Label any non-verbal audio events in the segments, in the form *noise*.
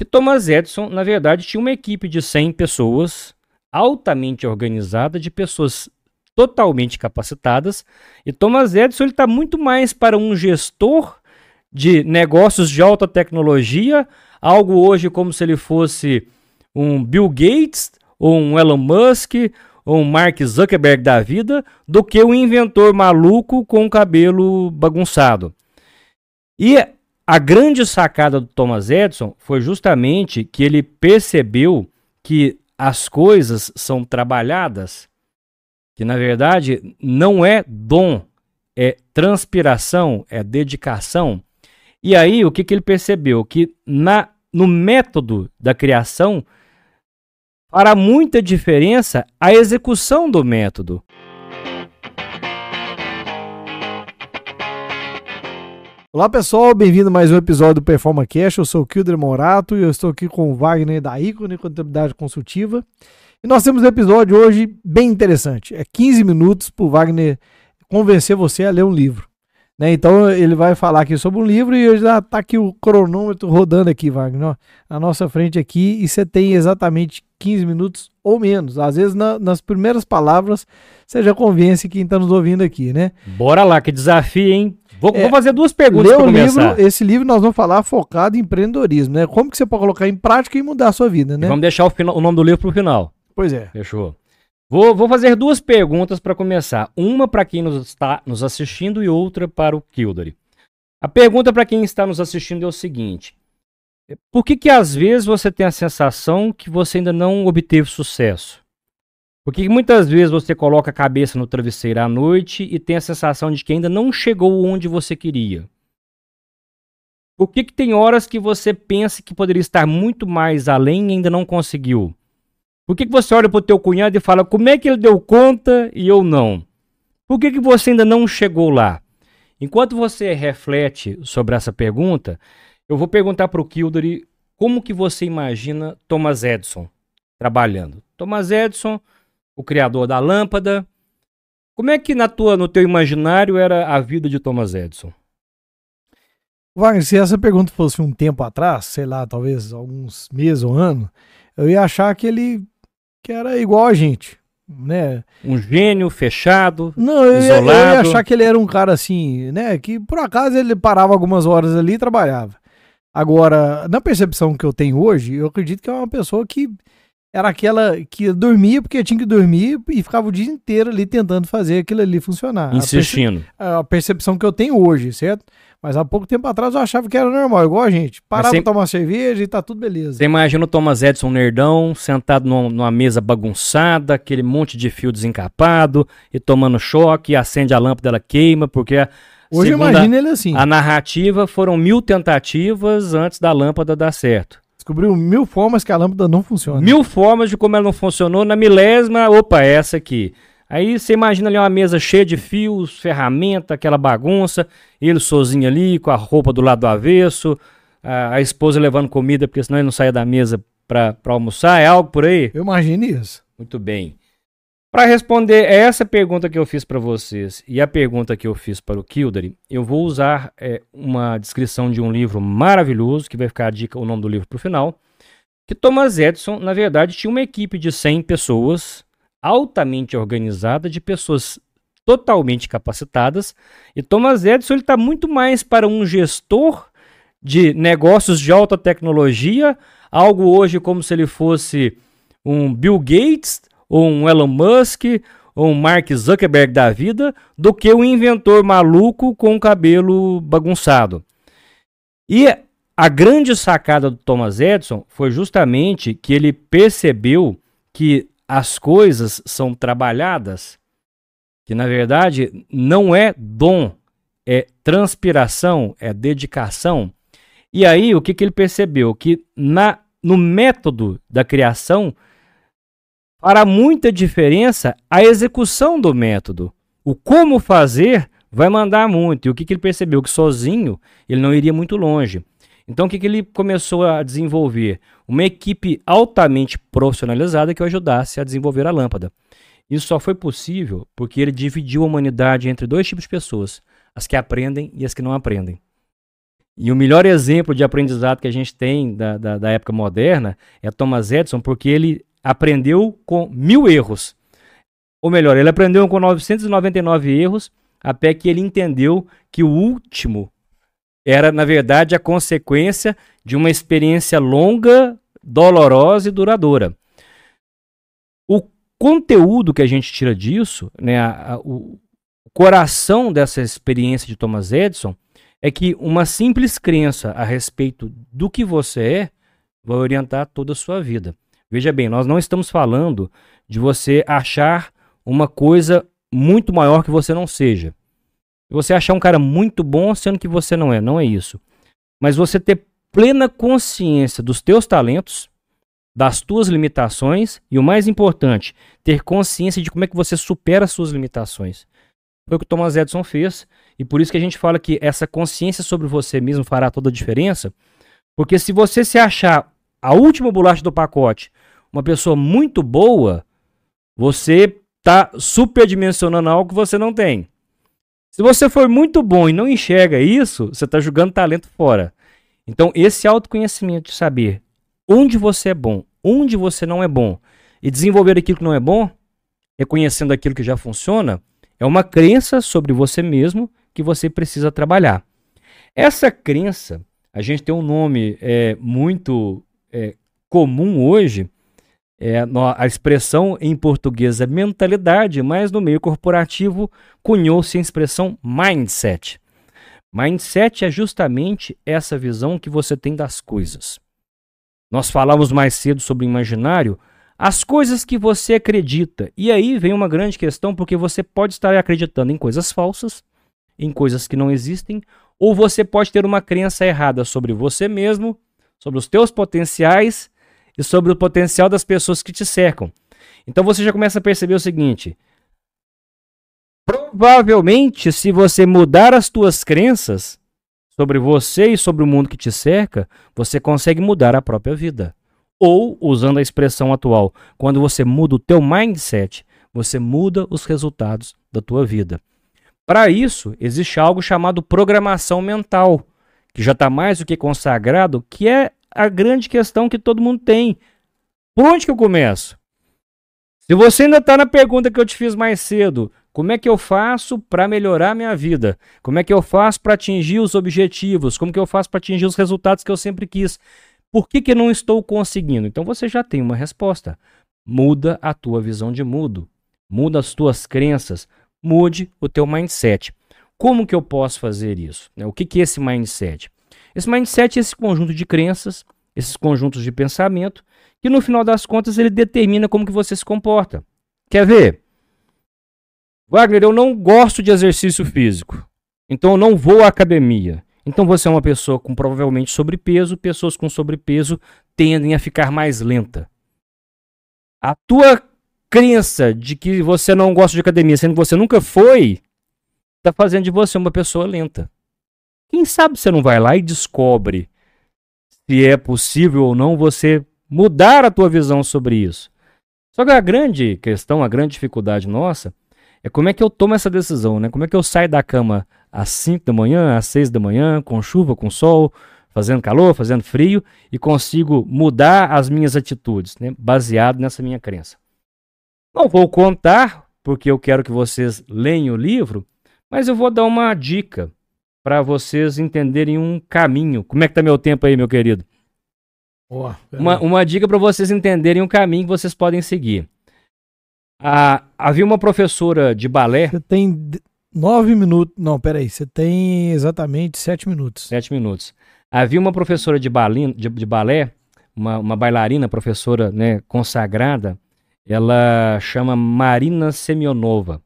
que Thomas Edison, na verdade, tinha uma equipe de 100 pessoas, altamente organizada, de pessoas totalmente capacitadas. E Thomas Edison está muito mais para um gestor de negócios de alta tecnologia, algo hoje como se ele fosse um Bill Gates, ou um Elon Musk, ou um Mark Zuckerberg da vida, do que um inventor maluco com cabelo bagunçado. E a grande sacada do Thomas Edison foi justamente que ele percebeu que as coisas são trabalhadas, que na verdade não é dom, é transpiração, é dedicação. E aí o que, que ele percebeu? Que na, no método da criação fará muita diferença a execução do método. Olá pessoal, bem-vindo a mais um episódio do Performa Cash. Eu sou o Kilder Morato e eu estou aqui com o Wagner da Icone Contabilidade Consultiva. E nós temos um episódio hoje bem interessante. É 15 minutos para o Wagner convencer você a ler um livro. Né? Então ele vai falar aqui sobre um livro e já está aqui o cronômetro rodando aqui, Wagner, na nossa frente aqui e você tem exatamente 15 minutos ou menos. Às vezes na, nas primeiras palavras você já convence quem está nos ouvindo aqui, né? Bora lá, que desafio, hein? Vou, é, vou fazer duas perguntas para começar. Livro, esse livro nós vamos falar focado em empreendedorismo, né? Como que você pode colocar em prática e mudar a sua vida, né? E vamos deixar o, final, o nome do livro para o final. Pois é. Fechou. Vou, vou fazer duas perguntas para começar. Uma para quem nos está nos assistindo e outra para o Kildare. A pergunta para quem está nos assistindo é o seguinte: por que que às vezes você tem a sensação que você ainda não obteve sucesso? Porque muitas vezes você coloca a cabeça no travesseiro à noite e tem a sensação de que ainda não chegou onde você queria. Por que, que tem horas que você pensa que poderia estar muito mais além e ainda não conseguiu? Por que, que você olha para o teu cunhado e fala como é que ele deu conta e eu não? Por que, que você ainda não chegou lá? Enquanto você reflete sobre essa pergunta, eu vou perguntar para o Kildare como que você imagina Thomas Edison trabalhando. Thomas Edison o criador da lâmpada. Como é que na tua, no teu imaginário era a vida de Thomas Edison? Wagner, se essa pergunta fosse um tempo atrás, sei lá, talvez alguns meses ou anos, eu ia achar que ele que era igual a gente, né? Um gênio fechado, Não, eu isolado. Ia, eu ia achar que ele era um cara assim, né? Que por acaso ele parava algumas horas ali e trabalhava. Agora, na percepção que eu tenho hoje, eu acredito que é uma pessoa que era aquela que dormia porque tinha que dormir e ficava o dia inteiro ali tentando fazer aquilo ali funcionar. Insistindo. A, perce a percepção que eu tenho hoje, certo? Mas há pouco tempo atrás eu achava que era normal, igual a gente. Parava pra tomar cerveja e tá tudo beleza. Você imagina o Thomas Edison nerdão, sentado numa, numa, mesa bagunçada, aquele monte de fio desencapado, e tomando choque, e acende a lâmpada, ela queima, porque... Hoje imagina ele assim. A narrativa foram mil tentativas antes da lâmpada dar certo. Descobriu mil formas que a lâmpada não funciona. Mil formas de como ela não funcionou. Na milésima, opa, essa aqui. Aí você imagina ali uma mesa cheia de fios, ferramenta, aquela bagunça, ele sozinho ali, com a roupa do lado do avesso, a, a esposa levando comida, porque senão ele não saia da mesa para almoçar. É algo por aí? Eu imagino isso. Muito bem. Para responder essa pergunta que eu fiz para vocês e a pergunta que eu fiz para o Kildare, eu vou usar é, uma descrição de um livro maravilhoso, que vai ficar a dica, o nome do livro para o final, que Thomas Edison, na verdade, tinha uma equipe de 100 pessoas, altamente organizada, de pessoas totalmente capacitadas, e Thomas Edison está muito mais para um gestor de negócios de alta tecnologia, algo hoje como se ele fosse um Bill Gates ou um Elon Musk, ou um Mark Zuckerberg da vida, do que um inventor maluco com cabelo bagunçado. E a grande sacada do Thomas Edison foi justamente que ele percebeu que as coisas são trabalhadas, que na verdade não é dom, é transpiração, é dedicação. E aí o que, que ele percebeu? Que na, no método da criação fará muita diferença a execução do método. O como fazer vai mandar muito. E o que, que ele percebeu? Que sozinho ele não iria muito longe. Então o que, que ele começou a desenvolver? Uma equipe altamente profissionalizada que o ajudasse a desenvolver a lâmpada. Isso só foi possível porque ele dividiu a humanidade entre dois tipos de pessoas: as que aprendem e as que não aprendem. E o melhor exemplo de aprendizado que a gente tem da, da, da época moderna é Thomas Edison, porque ele aprendeu com mil erros. Ou melhor, ele aprendeu com 999 erros, até que ele entendeu que o último era, na verdade, a consequência de uma experiência longa, dolorosa e duradoura. O conteúdo que a gente tira disso, né, a, a, o coração dessa experiência de Thomas Edison, é que uma simples crença a respeito do que você é vai orientar toda a sua vida. Veja bem, nós não estamos falando de você achar uma coisa muito maior que você não seja. Você achar um cara muito bom sendo que você não é, não é isso. Mas você ter plena consciência dos teus talentos, das tuas limitações e o mais importante, ter consciência de como é que você supera as suas limitações. Foi o que o Thomas Edison fez e por isso que a gente fala que essa consciência sobre você mesmo fará toda a diferença, porque se você se achar a última bolacha do pacote, uma pessoa muito boa, você está superdimensionando algo que você não tem. Se você for muito bom e não enxerga isso, você está jogando talento fora. Então, esse autoconhecimento de saber onde você é bom, onde você não é bom, e desenvolver aquilo que não é bom, reconhecendo aquilo que já funciona, é uma crença sobre você mesmo que você precisa trabalhar. Essa crença, a gente tem um nome é, muito é, comum hoje, é, a expressão em português é mentalidade, mas no meio corporativo cunhou-se a expressão mindset. Mindset é justamente essa visão que você tem das coisas. Nós falamos mais cedo sobre imaginário, as coisas que você acredita. E aí vem uma grande questão, porque você pode estar acreditando em coisas falsas, em coisas que não existem, ou você pode ter uma crença errada sobre você mesmo, sobre os teus potenciais e sobre o potencial das pessoas que te cercam. Então você já começa a perceber o seguinte: provavelmente, se você mudar as tuas crenças sobre você e sobre o mundo que te cerca, você consegue mudar a própria vida. Ou, usando a expressão atual, quando você muda o teu mindset, você muda os resultados da tua vida. Para isso, existe algo chamado programação mental, que já está mais do que consagrado, que é a grande questão que todo mundo tem. Por onde que eu começo? Se você ainda está na pergunta que eu te fiz mais cedo, como é que eu faço para melhorar minha vida? Como é que eu faço para atingir os objetivos? Como que eu faço para atingir os resultados que eu sempre quis? Por que, que não estou conseguindo? Então você já tem uma resposta. Muda a tua visão de mundo. Muda as tuas crenças. Mude o teu mindset. Como que eu posso fazer isso? O que, que é esse mindset? Esse mindset é esse conjunto de crenças, esses conjuntos de pensamento, que no final das contas ele determina como que você se comporta. Quer ver? Wagner, eu não gosto de exercício físico, então eu não vou à academia. Então você é uma pessoa com provavelmente sobrepeso, pessoas com sobrepeso tendem a ficar mais lenta. A tua crença de que você não gosta de academia, sendo que você nunca foi, está fazendo de você uma pessoa lenta. Quem sabe você não vai lá e descobre se é possível ou não você mudar a tua visão sobre isso. Só que a grande questão, a grande dificuldade nossa é como é que eu tomo essa decisão, né? Como é que eu saio da cama às 5 da manhã, às 6 da manhã, com chuva, com sol, fazendo calor, fazendo frio e consigo mudar as minhas atitudes, né? Baseado nessa minha crença. Não vou contar, porque eu quero que vocês leiam o livro, mas eu vou dar uma dica para vocês entenderem um caminho. Como é que tá meu tempo aí, meu querido? Boa, uma, uma dica para vocês entenderem um caminho que vocês podem seguir. Ah, havia uma professora de balé. Você tem nove minutos. Não, peraí. Você tem exatamente sete minutos. Sete minutos. Havia uma professora de, balin, de, de balé, uma, uma bailarina, professora né, consagrada. Ela chama Marina Semionova.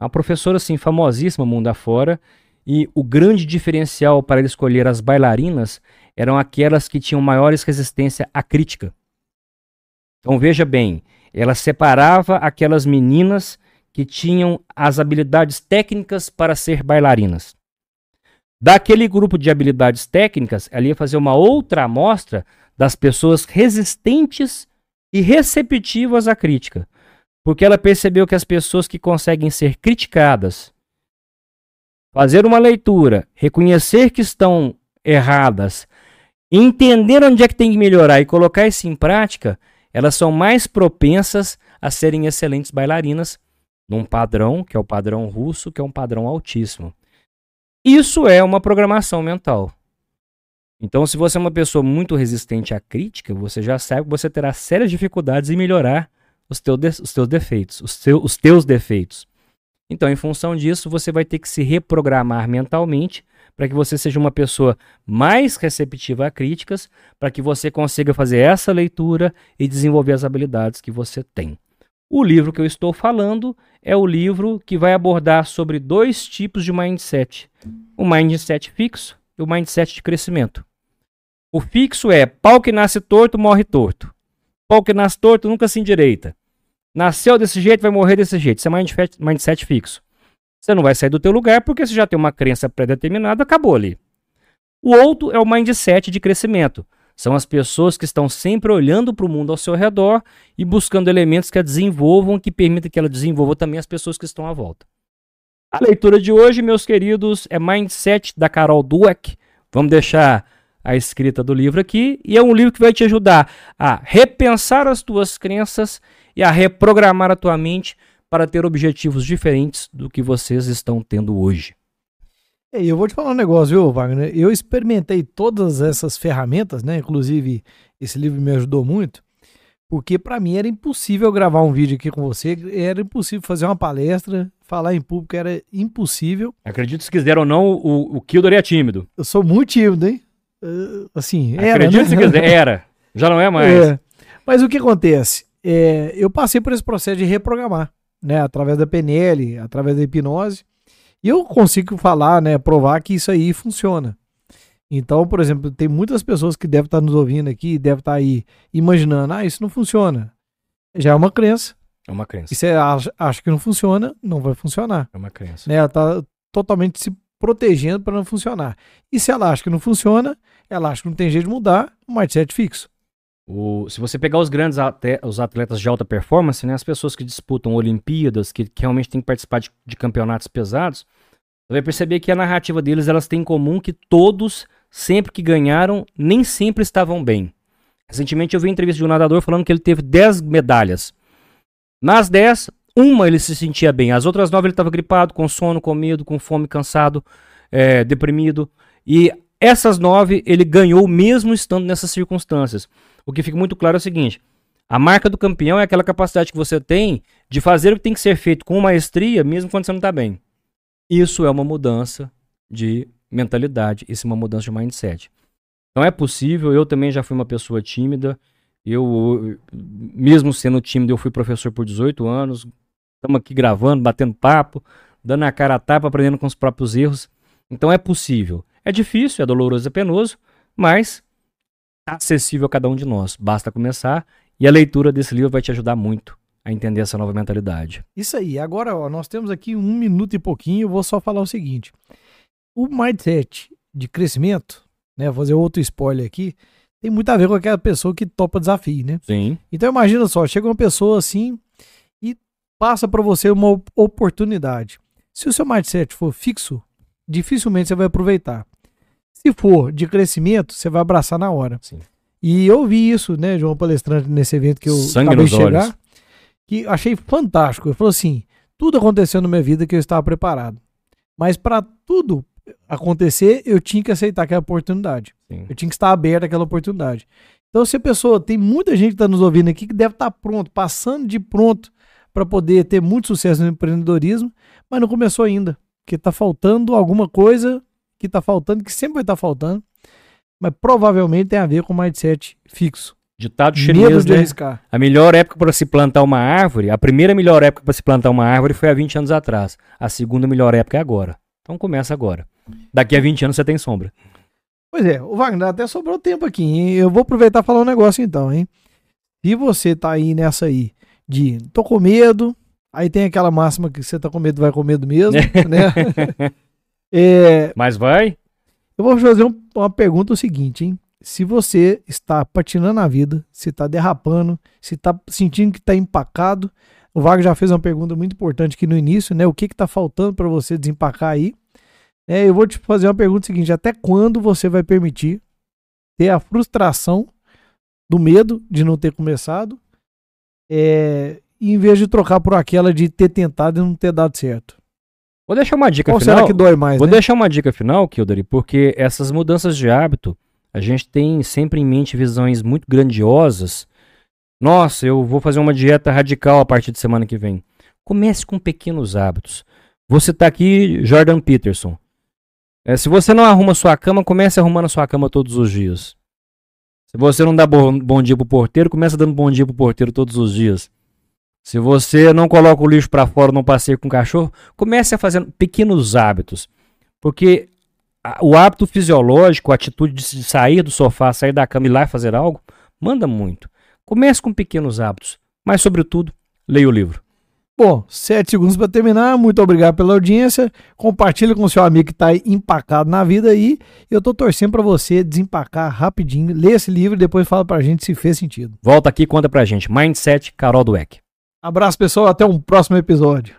Uma professora assim, famosíssima mundo afora. E o grande diferencial para ele escolher as bailarinas eram aquelas que tinham maiores resistência à crítica. Então veja bem, ela separava aquelas meninas que tinham as habilidades técnicas para ser bailarinas. Daquele grupo de habilidades técnicas, ela ia fazer uma outra amostra das pessoas resistentes e receptivas à crítica. Porque ela percebeu que as pessoas que conseguem ser criticadas fazer uma leitura, reconhecer que estão erradas, entender onde é que tem que melhorar e colocar isso em prática, elas são mais propensas a serem excelentes bailarinas num padrão, que é o padrão russo, que é um padrão altíssimo. Isso é uma programação mental. Então, se você é uma pessoa muito resistente à crítica, você já sabe que você terá sérias dificuldades em melhorar os, teus defeitos, os teus defeitos. Então, em função disso, você vai ter que se reprogramar mentalmente para que você seja uma pessoa mais receptiva a críticas, para que você consiga fazer essa leitura e desenvolver as habilidades que você tem. O livro que eu estou falando é o livro que vai abordar sobre dois tipos de mindset: o mindset fixo e o mindset de crescimento. O fixo é pau que nasce torto, morre torto. Pau que nasce torto nunca se endireita. Nasceu desse jeito, vai morrer desse jeito. Isso é mindset, mindset fixo. Você não vai sair do teu lugar porque você já tem uma crença pré-determinada, acabou ali. O outro é o mindset de crescimento. São as pessoas que estão sempre olhando para o mundo ao seu redor e buscando elementos que a desenvolvam, que permitam que ela desenvolva também as pessoas que estão à volta. A leitura de hoje, meus queridos, é Mindset da Carol Dweck. Vamos deixar a escrita do livro aqui e é um livro que vai te ajudar a repensar as tuas crenças e a reprogramar a tua mente para ter objetivos diferentes do que vocês estão tendo hoje. E eu vou te falar um negócio, viu, Wagner? Eu experimentei todas essas ferramentas, né? Inclusive, esse livro me ajudou muito, porque para mim era impossível gravar um vídeo aqui com você, era impossível fazer uma palestra, falar em público era impossível. Acredito se quiser ou não, o, o Kildor é tímido. Eu sou muito tímido, hein? Uh, assim, era, Acredito né? se quiser, era. Já não é mais. É. Mas o que acontece? É, eu passei por esse processo de reprogramar né, através da PNL, através da hipnose, e eu consigo falar, né, provar que isso aí funciona. Então, por exemplo, tem muitas pessoas que devem estar nos ouvindo aqui, devem estar aí imaginando, ah, isso não funciona. Já é uma crença. É uma crença. E você acha, acha que não funciona, não vai funcionar. É uma crença. Né, ela está totalmente se protegendo para não funcionar. E se ela acha que não funciona, ela acha que não tem jeito de mudar, o mindset fixo. O, se você pegar os grandes os atletas de alta performance, né, as pessoas que disputam Olimpíadas, que, que realmente têm que participar de, de, campeonatos pesados, você vai perceber que a narrativa deles elas têm em comum que todos, sempre que ganharam, nem sempre estavam bem. Recentemente eu vi uma entrevista de um nadador falando que ele teve 10 medalhas. Nas 10, uma ele se sentia bem, as outras 9 ele estava gripado, com sono, com medo, com fome, cansado, é, deprimido. E essas 9 ele ganhou mesmo estando nessas circunstâncias. O que fica muito claro é o seguinte: a marca do campeão é aquela capacidade que você tem de fazer o que tem que ser feito com maestria, mesmo quando você não está bem. Isso é uma mudança de mentalidade, isso é uma mudança de mindset. Não é possível, eu também já fui uma pessoa tímida. Eu, mesmo sendo tímido, eu fui professor por 18 anos. Estamos aqui gravando, batendo papo, dando a cara a tapa, aprendendo com os próprios erros. Então é possível. É difícil, é doloroso, é penoso, mas acessível a cada um de nós. Basta começar e a leitura desse livro vai te ajudar muito a entender essa nova mentalidade. Isso aí. Agora, ó, nós temos aqui um minuto e pouquinho. Eu vou só falar o seguinte: o mindset de crescimento, né? Vou fazer outro spoiler aqui. Tem muito a ver com aquela pessoa que topa desafio, né? Sim. Então imagina só, chega uma pessoa assim e passa para você uma oportunidade. Se o seu mindset for fixo, dificilmente você vai aproveitar. Se for de crescimento, você vai abraçar na hora. Sim. E eu vi isso, né, uma palestrante nesse evento que eu Sangue acabei de chegar, olhos. que achei fantástico. Ele falou assim: tudo aconteceu na minha vida que eu estava preparado. Mas para tudo acontecer, eu tinha que aceitar aquela oportunidade. Sim. Eu tinha que estar aberto àquela oportunidade. Então, se a pessoa, tem muita gente que está nos ouvindo aqui que deve estar pronto, passando de pronto para poder ter muito sucesso no empreendedorismo, mas não começou ainda. Porque está faltando alguma coisa que está faltando, que sempre vai estar tá faltando, mas provavelmente tem a ver com mindset fixo. Ditado chinês, de né? arriscar. A melhor época para se plantar uma árvore, a primeira melhor época para se plantar uma árvore foi há 20 anos atrás. A segunda melhor época é agora. Então começa agora. Daqui a 20 anos você tem sombra. Pois é, o Wagner, até sobrou tempo aqui, hein? Eu vou aproveitar e falar um negócio então, hein? Se você tá aí nessa aí de tô com medo, aí tem aquela máxima que você tá com medo, vai com medo mesmo, *laughs* né? *laughs* É, Mas vai? Eu vou fazer um, uma pergunta o seguinte, hein? Se você está patinando na vida, se está derrapando, se está sentindo que está empacado, o Wagner já fez uma pergunta muito importante aqui no início, né? O que está faltando para você desempacar aí? É, eu vou te fazer uma pergunta seguinte: até quando você vai permitir ter a frustração do medo de não ter começado, é, em vez de trocar por aquela de ter tentado e não ter dado certo? Vou deixar uma dica Qual final. será que dói mais? Vou né? deixar uma dica final, Kildare, porque essas mudanças de hábito, a gente tem sempre em mente visões muito grandiosas. Nossa, eu vou fazer uma dieta radical a partir de semana que vem. Comece com pequenos hábitos. Vou citar aqui Jordan Peterson. É, se você não arruma sua cama, comece arrumando a sua cama todos os dias. Se você não dá bom, bom dia pro porteiro, comece dando bom dia pro porteiro todos os dias. Se você não coloca o lixo para fora num passeio com o cachorro, comece a fazer pequenos hábitos. Porque a- o hábito fisiológico, a atitude de sair do sofá, sair da cama e ir lá fazer algo, manda muito. Comece com pequenos hábitos, mas sobretudo, leia o livro. Bom, sete segundos para terminar. Muito obrigado pela audiência. Compartilha com seu amigo que está empacado na vida aí. Eu tô torcendo para você desempacar rapidinho. Lê esse livro e depois fala pra gente se fez sentido. Volta aqui e conta pra gente. Mindset Carol Dweck. Abraço, pessoal. Até um próximo episódio.